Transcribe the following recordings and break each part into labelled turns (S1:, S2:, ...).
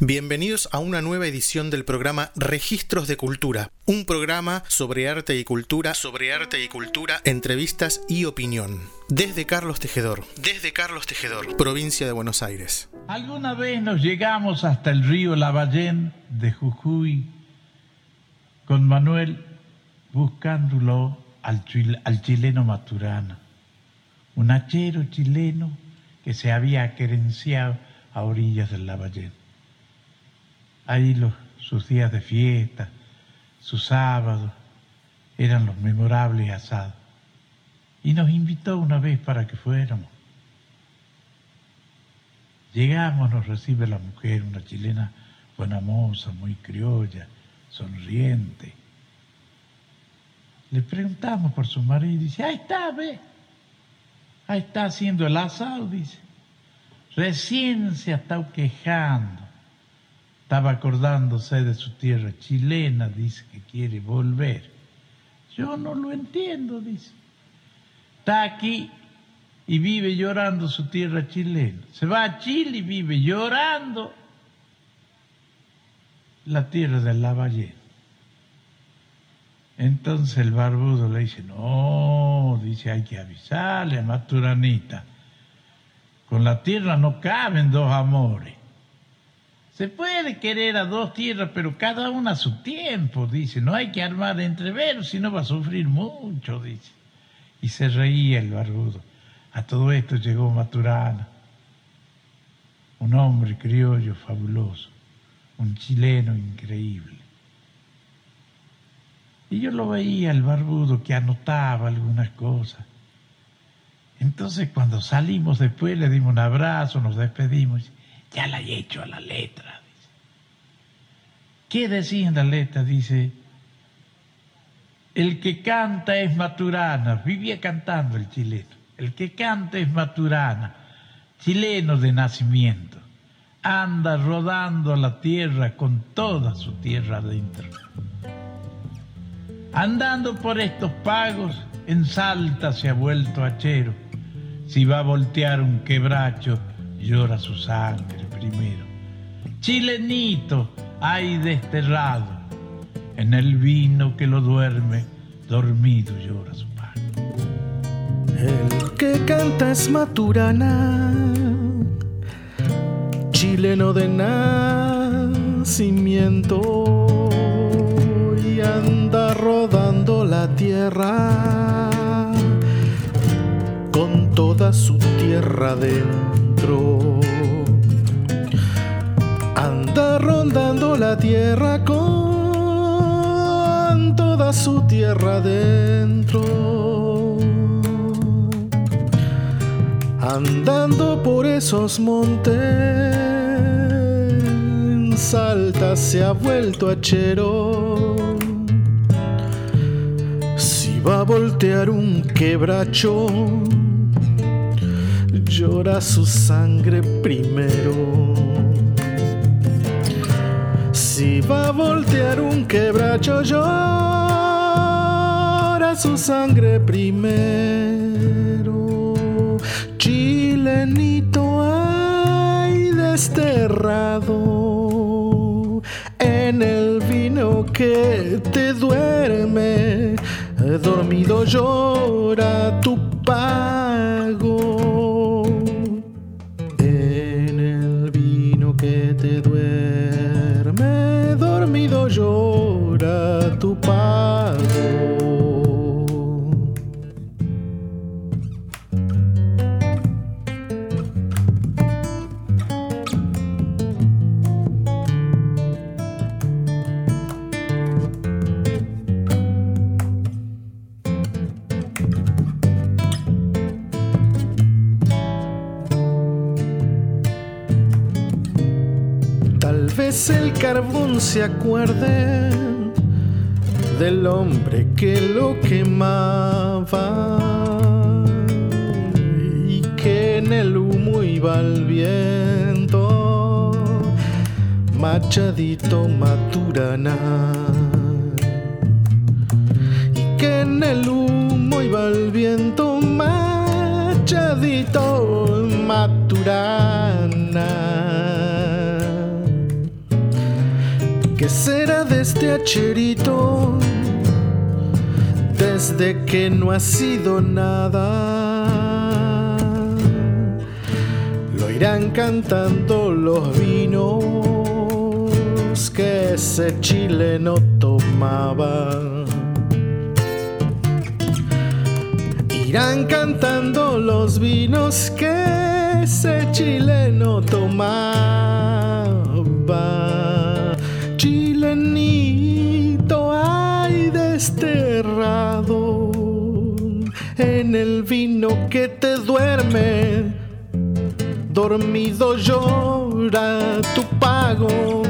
S1: Bienvenidos a una nueva edición del programa Registros de Cultura, un programa sobre arte y cultura, sobre arte y cultura, entrevistas y opinión. Desde Carlos Tejedor, desde Carlos Tejedor, provincia de Buenos Aires.
S2: Alguna vez nos llegamos hasta el río Lavallén de Jujuy con Manuel buscándolo al, al chileno Maturana, un hachero chileno que se había querenciado a orillas del Lavallén Ahí los, sus días de fiesta, sus sábados, eran los memorables asados. Y nos invitó una vez para que fuéramos. Llegamos, nos recibe la mujer, una chilena buena moza, muy criolla, sonriente. Le preguntamos por su marido y dice, ahí está, ve. Ahí está haciendo el asado, dice. Recién se ha estado quejando estaba acordándose de su tierra chilena, dice que quiere volver. Yo no lo entiendo, dice. Está aquí y vive llorando su tierra chilena. Se va a Chile y vive llorando la tierra del Lavallén. Entonces el barbudo le dice, no, dice, hay que avisarle a Maturanita. Con la tierra no caben dos amores. Se puede querer a dos tierras, pero cada una a su tiempo, dice. No hay que armar entreveros, si no va a sufrir mucho, dice. Y se reía el barbudo. A todo esto llegó Maturana, un hombre criollo fabuloso, un chileno increíble. Y yo lo veía, el barbudo, que anotaba algunas cosas. Entonces cuando salimos después le dimos un abrazo, nos despedimos. Ya la he hecho a la letra. ¿Qué decía en la letra? Dice, el que canta es Maturana, vivía cantando el chileno, el que canta es Maturana, chileno de nacimiento, anda rodando la tierra con toda su tierra adentro. Andando por estos pagos, en Salta se ha vuelto hachero, si va a voltear un quebracho, llora su sangre primero. Chilenito hay desterrado, en el vino que lo duerme, dormido llora su pan.
S1: El que canta es Maturana, chileno de nacimiento, y anda rodando la tierra con toda su tierra dentro Anda rondando la tierra con toda su tierra dentro. Andando por esos montes, Salta se ha vuelto hachero. Si va a voltear un quebracho, llora su sangre primero. Si va a voltear un quebracho, llora su sangre primero. Chilenito hay desterrado en el vino que te duerme. Dormido llora tu pago. Tu pago. el carbón se acuerde del hombre que lo quemaba y que en el humo iba al viento, machadito maturana. Y que en el humo iba al viento, machadito maturana ¿Qué será de este hacherito? Desde que no ha sido nada, lo irán cantando los vinos que ese chileno tomaba. Irán cantando los vinos que duerme. Dormido llora tu pago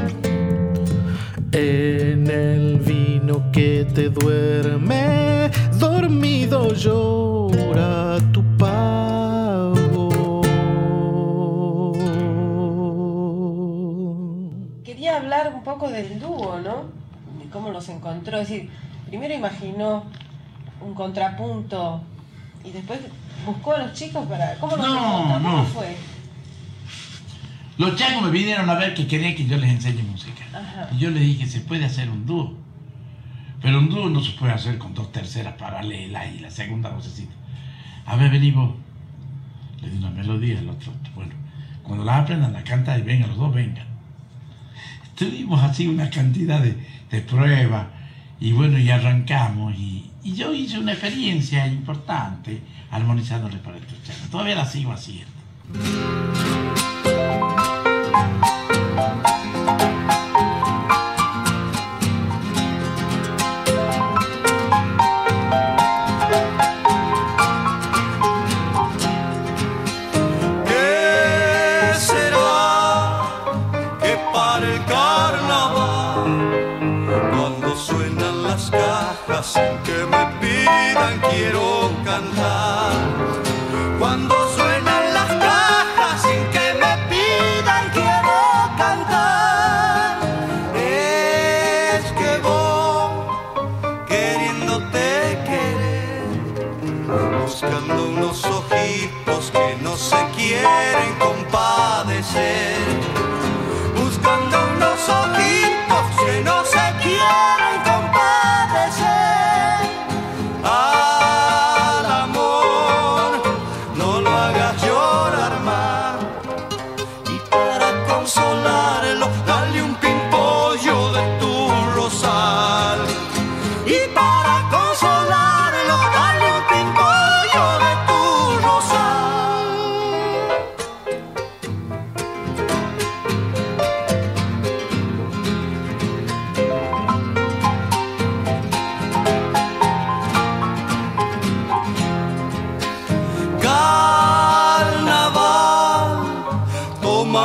S1: en el vino que te duerme, dormido llora tu pago.
S3: Quería hablar un poco del dúo, ¿no? De cómo los encontró. Es decir, primero imaginó un contrapunto y después buscó a los chicos para. ¿Cómo los
S2: No,
S3: encontró? ¿Cómo
S2: no.
S3: fue?
S2: Los changos me vinieron a ver que querían que yo les enseñe música.
S3: Ajá.
S2: Y yo les dije, se puede hacer un dúo. Pero un dúo no se puede hacer con dos terceras paralelas y la segunda vocecita. A ver, vení vos. Le di una melodía, el otro. Bueno, cuando la aprendan, la canta y vengan, los dos vengan. Tuvimos así una cantidad de, de pruebas y bueno, y arrancamos. Y, yo hice una experiencia importante armonizándole para estos. Todavía la sigo haciendo.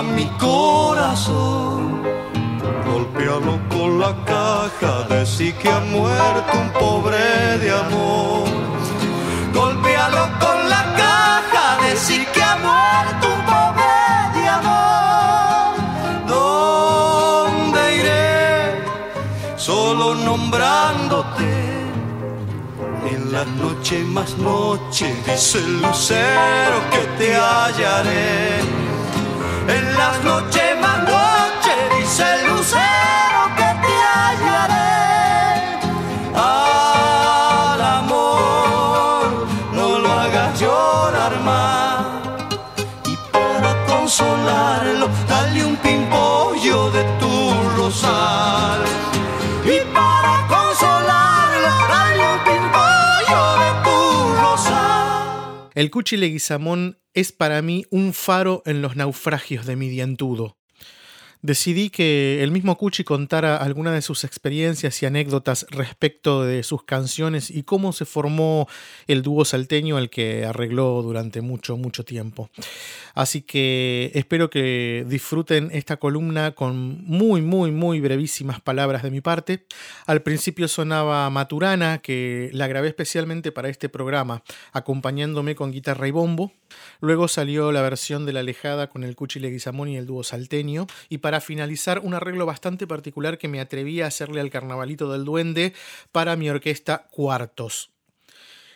S4: Mi corazón. Golpealo con la caja, decir que ha muerto un pobre de amor. Golpealo con la caja, decir que ha muerto un pobre de amor. ¿Dónde iré? Solo nombrándote. En la noche más noche, dice el lucero que te hallaré. En las noches más noche dice el lucero que te hallaré. Al amor no lo hagas llorar más. Y para consolarlo, dale un pimpollo de tu rosal. Y para consolarlo, dale un pimpollo de tu rosal.
S1: El Cuchi Leguizamón es para mí un faro en los naufragios de mi dientudo. Decidí que el mismo Cuchi contara algunas de sus experiencias y anécdotas respecto de sus canciones y cómo se formó el dúo salteño al que arregló durante mucho, mucho tiempo. Así que espero que disfruten esta columna con muy, muy, muy brevísimas palabras de mi parte. Al principio sonaba Maturana, que la grabé especialmente para este programa, acompañándome con guitarra y bombo. Luego salió la versión de La Alejada con el Cuchi Leguizamón y el dúo salteño. Y para finalizar, un arreglo bastante particular que me atreví a hacerle al Carnavalito del Duende para mi orquesta Cuartos.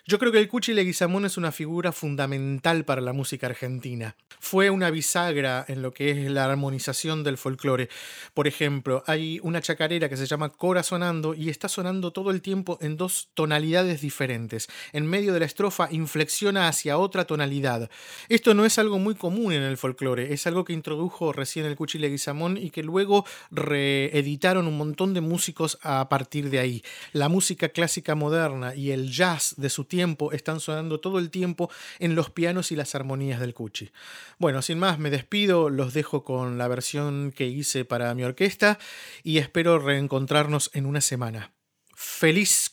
S5: Yo creo que el Cuchi Leguizamón es una figura fundamental para la música argentina. Fue una bisagra en lo que es la armonización del folclore. Por ejemplo, hay una chacarera que se llama Corazonando y está sonando todo el tiempo en dos tonalidades diferentes. En medio de la estrofa inflexiona hacia otra tonalidad. Esto no es algo muy común en el folclore, es algo que introdujo recién el Cuchi Leguizamón y que luego reeditaron un montón de músicos a partir de ahí. La música clásica moderna y el jazz de su tiempo están sonando todo el tiempo en los pianos y las armonías del Cuchi. Bueno, sin más, me despido, los dejo con la versión que hice para mi orquesta y espero reencontrarnos en una semana. Feliz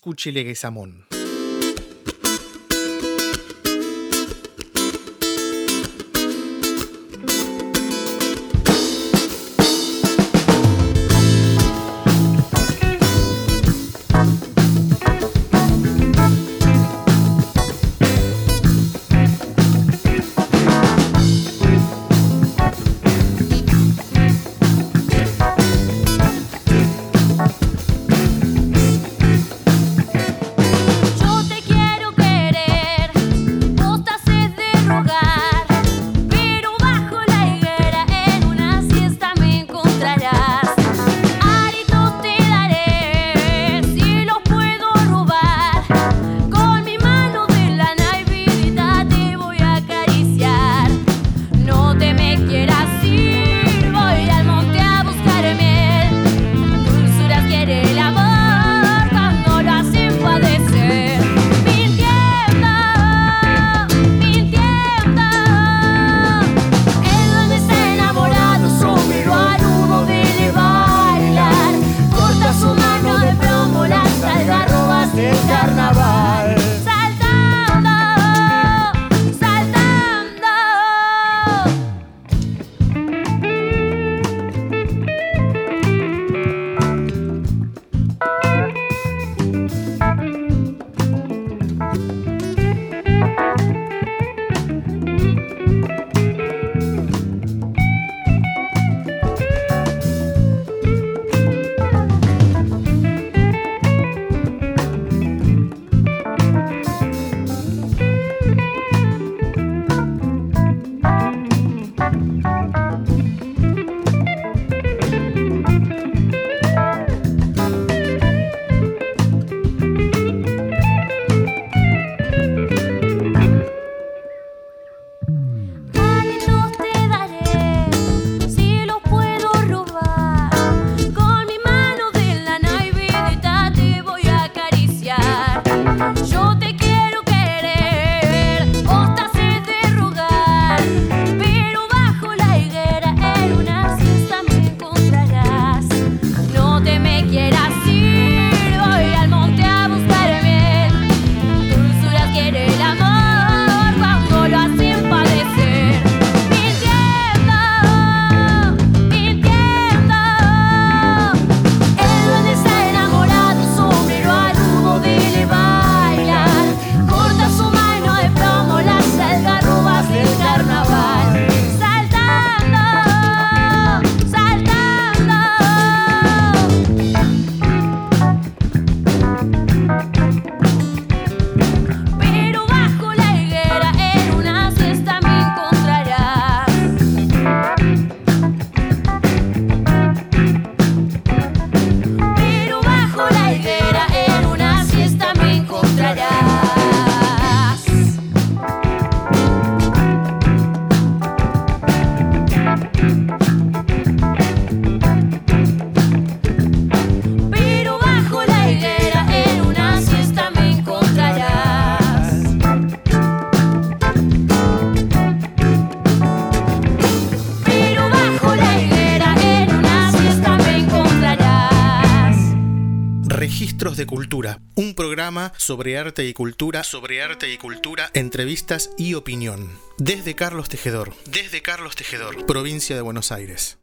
S5: Cuchi Leguizamón. sobre arte y cultura, sobre arte y cultura, entrevistas y opinión. Desde Carlos Tejedor, desde Carlos Tejedor, provincia de Buenos Aires.